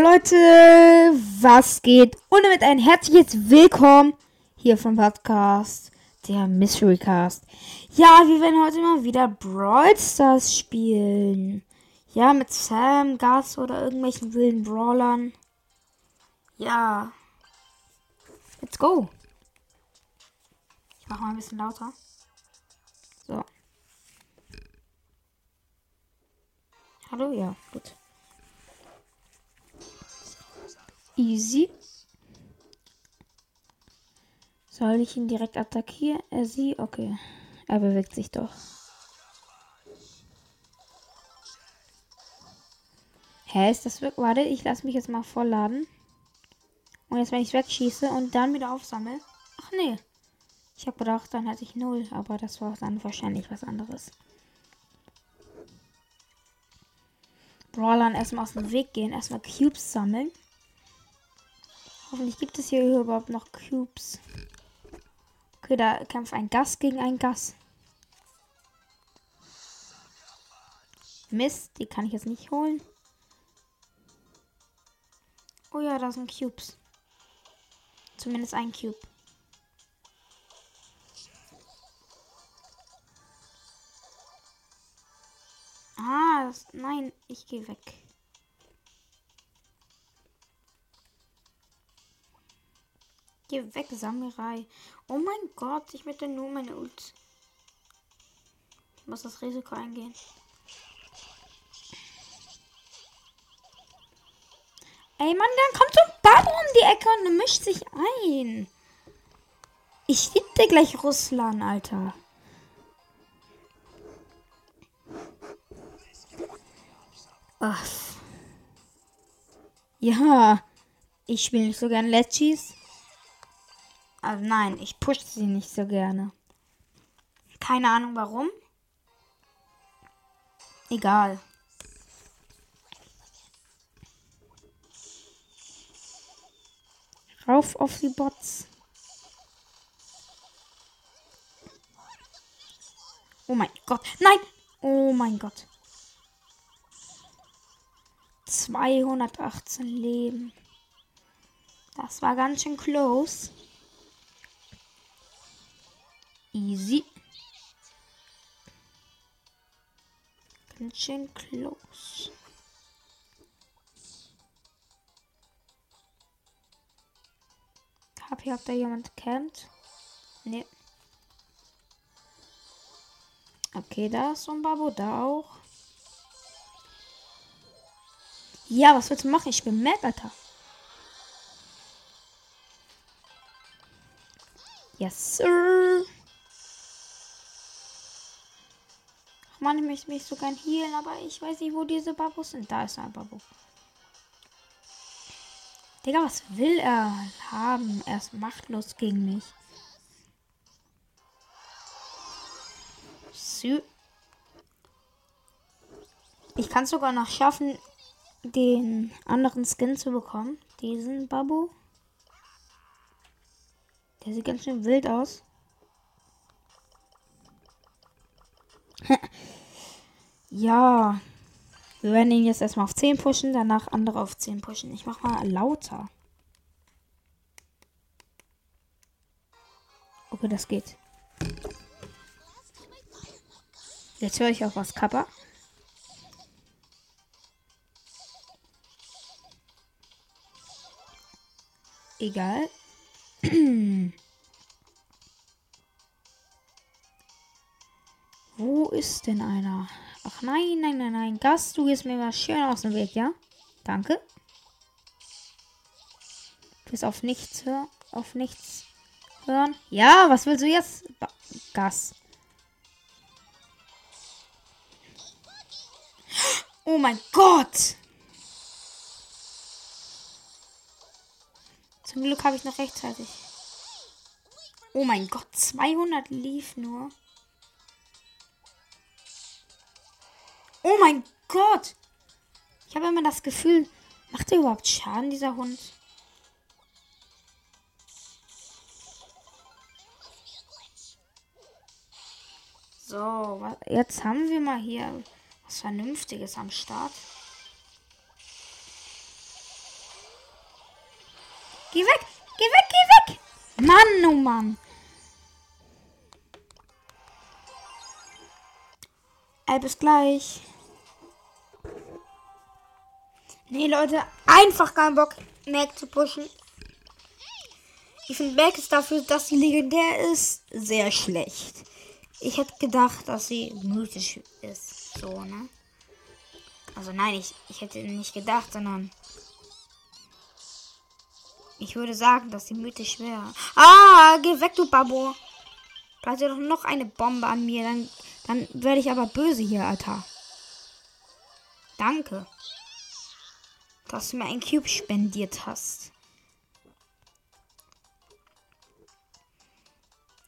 Leute, was geht? Und damit ein herzliches Willkommen hier vom Podcast, der Mystery Cast. Ja, wir werden heute mal wieder Brawl Stars spielen. Ja, mit Sam, Gas oder irgendwelchen wilden Brawlern. Ja. Let's go. Ich mach mal ein bisschen lauter. So. Hallo, ja, gut. Easy. Soll ich ihn direkt attackieren? Er sie? Okay. Er bewegt sich doch. Hä, ist das wirklich? Warte, ich lasse mich jetzt mal vollladen. Und jetzt, wenn ich wegschieße und dann wieder aufsammle. Ach nee. Ich habe gedacht, dann hatte ich null, aber das war dann wahrscheinlich was anderes. Brawlern erstmal aus dem Weg gehen, erstmal Cubes sammeln. Hoffentlich gibt es hier überhaupt noch Cubes. Okay, da kämpft ein Gas gegen ein Gas. Mist, die kann ich jetzt nicht holen. Oh ja, da sind Cubes. Zumindest ein Cube. Ah, das, nein, ich gehe weg. Geh weg, Samurai. Oh mein Gott, ich möchte nur meine Ult. Ich muss das Risiko eingehen. Ey, Mann, dann kommt so ein Babo um die Ecke und mischt sich ein. Ich liebe gleich Russland, Alter. Ach. Ja. Ich spiele nicht so gern Letchis. Also nein, ich pushe sie nicht so gerne. Keine Ahnung warum. Egal. Rauf auf die Bots. Oh mein Gott. Nein! Oh mein Gott. 218 Leben. Das war ganz schön close. Easy. Ganz schön close. Hab hier, ob da jemand campt? Nee. Okay, da ist so ein Babo, da auch. Ja, was willst du machen? Ich bin mad, Alter. Yes, sir. Ach man, ich möchte mich so gern healen, aber ich weiß nicht, wo diese Babos sind. Da ist ein Babo. Digga, was will er haben? Er ist machtlos gegen mich. So. Ich kann es sogar noch schaffen, den anderen Skin zu bekommen. Diesen Babu. Der sieht ganz schön wild aus. ja. Wir werden ihn jetzt erstmal auf 10 pushen, danach andere auf 10 pushen. Ich mach mal lauter. Okay, das geht. Jetzt höre ich auch was Kappa. Egal. Wo ist denn einer? Ach nein, nein, nein, nein. Gast, du gehst mir mal schön aus dem Weg, ja? Danke. Du bist auf nichts hören. Auf nichts hören. Ja, was willst du jetzt? Gas. Oh mein Gott! Zum Glück habe ich noch rechtzeitig. Oh mein Gott, 200 lief nur. Oh mein Gott! Ich habe immer das Gefühl, macht er überhaupt Schaden, dieser Hund? So, jetzt haben wir mal hier was Vernünftiges am Start. Geh weg! Geh weg, geh weg! Mann, oh Mann. Ey, bis gleich. Nee, Leute, einfach keinen Bock, Mac zu pushen. Ich finde Mac ist dafür, dass sie legendär ist, sehr schlecht. Ich hätte gedacht, dass sie mythisch ist. So, ne? Also nein, ich, ich hätte nicht gedacht, sondern ich würde sagen, dass sie mythisch wäre. Ah, geh weg, du Babo. Platziere doch noch eine Bombe an mir, dann, dann werde ich aber böse hier, Alter. Danke dass du mir ein Cube spendiert hast.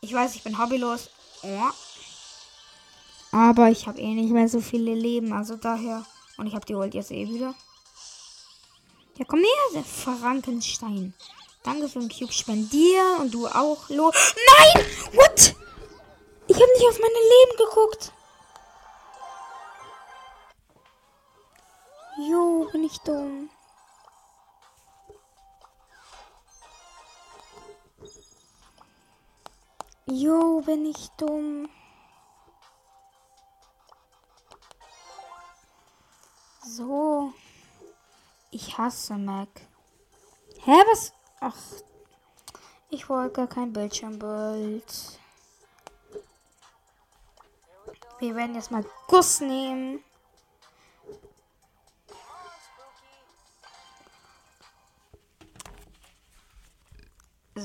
Ich weiß, ich bin hobbylos. Oh. Aber ich habe eh nicht mehr so viele Leben, also daher. Und ich habe die Ult jetzt eh wieder. Ja, komm näher, der Frankenstein. Danke für den Cube spendieren und du auch, Lo. Nein! What? Ich habe nicht auf meine Leben geguckt. Jo, bin ich dumm. Jo, bin ich dumm. So. Ich hasse Mac. Hä, was? Ach. Ich wollte gar kein Bildschirmbild. Wir werden jetzt mal Guss nehmen.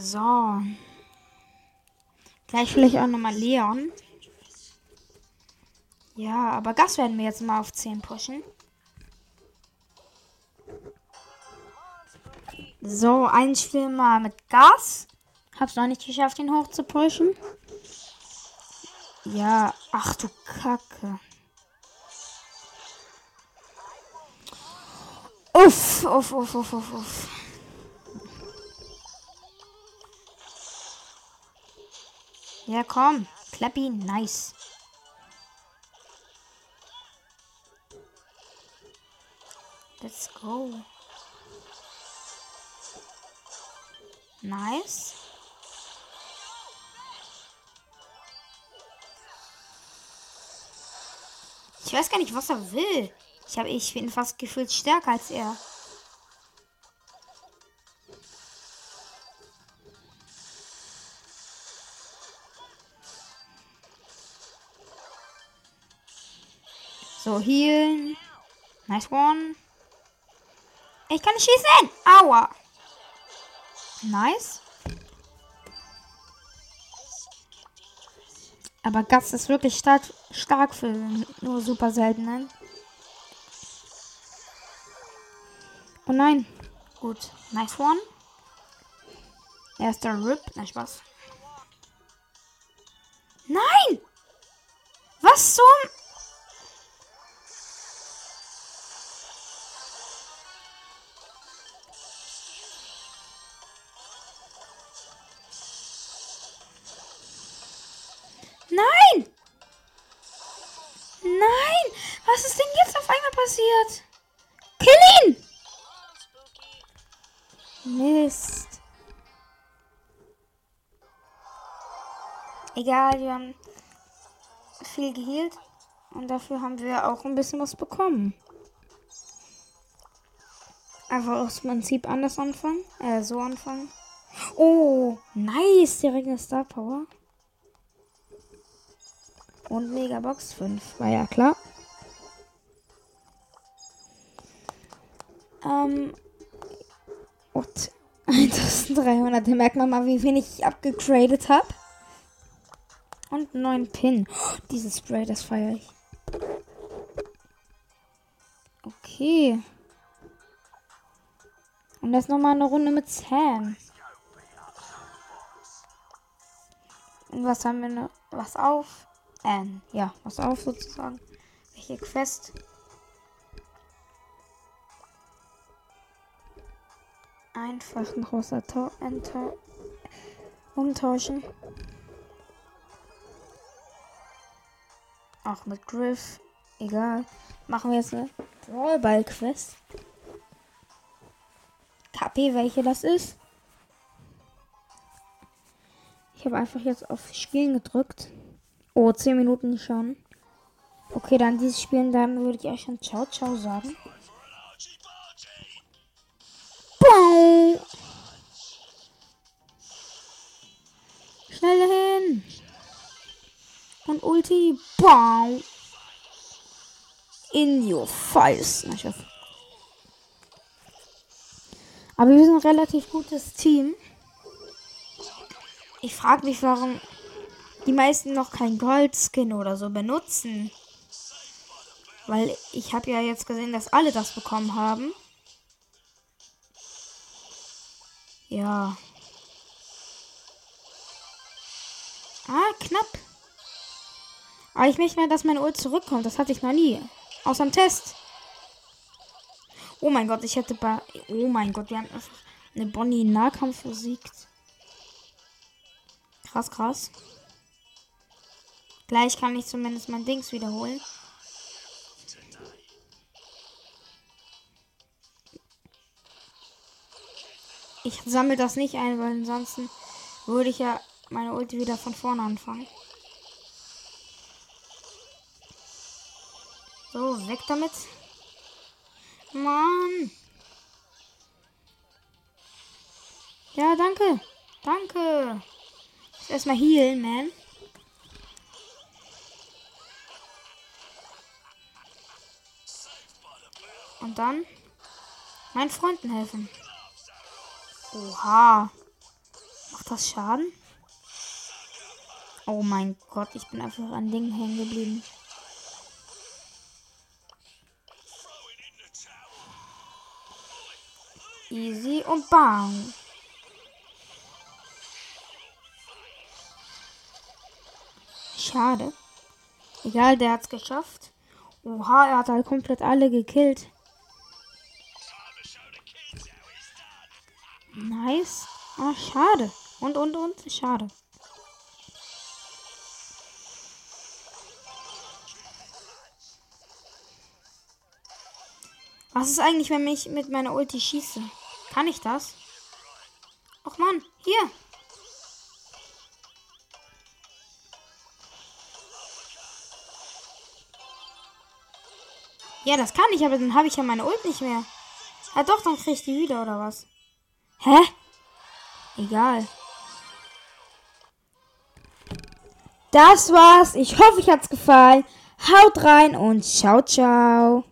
So. Gleich vielleicht auch nochmal Leon. Ja, aber Gas werden wir jetzt mal auf 10 pushen. So, ein Spiel mal mit Gas. Hab's noch nicht geschafft, ihn hoch zu pushen. Ja, ach du Kacke. Uff, uff, uff, uff, uff, uff. Ja, komm. Klapp ihn. Nice. Let's go. Nice. Ich weiß gar nicht, was er will. Ich habe ich bin fast gefühlt stärker als er. So, healen. Nice one. Ich kann nicht schießen. Aua. Nice. Aber Gast ist wirklich stark, stark für nur super seltenen. Oh nein. Gut. Nice one. Erster Rip. Na, Spaß. Nein! Was zum... Egal, wir haben viel geheilt. Und dafür haben wir auch ein bisschen was bekommen. Einfach aus Prinzip anders anfangen. Äh, so anfangen. Oh, nice. Direkt eine Star Power. Und Megabox 5. War ja klar. Ähm. Und 1300. Da merkt man mal, wie wenig ich abgegradet habe. Und einen neuen Pin. Oh, dieses Spray, das feiere ich. Okay. Und das nochmal eine Runde mit Sam. Und was haben wir noch? Was auf? Ähm, ja, was auf sozusagen. Welche Quest? einfach ein rosa Tor enter umtauschen. Auch mit Griff. Egal. Machen wir jetzt eine Brawlball-Quest. KP, welche das ist. Ich habe einfach jetzt auf Spielen gedrückt. Oh, 10 Minuten schon. Okay, dann dieses Spielen, dann würde ich euch schon Ciao, Ciao sagen. Ulti. Boom. In your face. Na, ich hoffe. Aber wir sind ein relativ gutes Team. Ich frage mich, warum die meisten noch kein Goldskin oder so benutzen. Weil ich habe ja jetzt gesehen, dass alle das bekommen haben. Ja. Ah, knapp. Aber ich möchte mal, dass meine Ult zurückkommt. Das hatte ich noch nie. Außer im Test. Oh mein Gott, ich hätte bei. Oh mein Gott, wir haben einfach eine Bonnie im Nahkampf besiegt. Krass, krass. Gleich kann ich zumindest mein Dings wiederholen. Ich sammle das nicht ein, weil ansonsten würde ich ja meine Ulti wieder von vorne anfangen. So, weg damit. Mann. Ja, danke. Danke. Ich erstmal healen, man. Und dann meinen Freunden helfen. Oha. Macht das Schaden? Oh mein Gott, ich bin einfach an Dingen hängen geblieben. Easy und bang. Schade. Egal, der hat's geschafft. Oha, er hat halt komplett alle gekillt. Nice. Ah, schade. Und, und, und. Schade. Was ist eigentlich, wenn ich mit meiner Ulti schieße? Kann ich das? Ach man, hier. Ja, das kann ich, aber dann habe ich ja meine Ult nicht mehr. Ja doch, dann kriege ich die wieder, oder was? Hä? Egal. Das war's. Ich hoffe, euch hat's gefallen. Haut rein und ciao, ciao.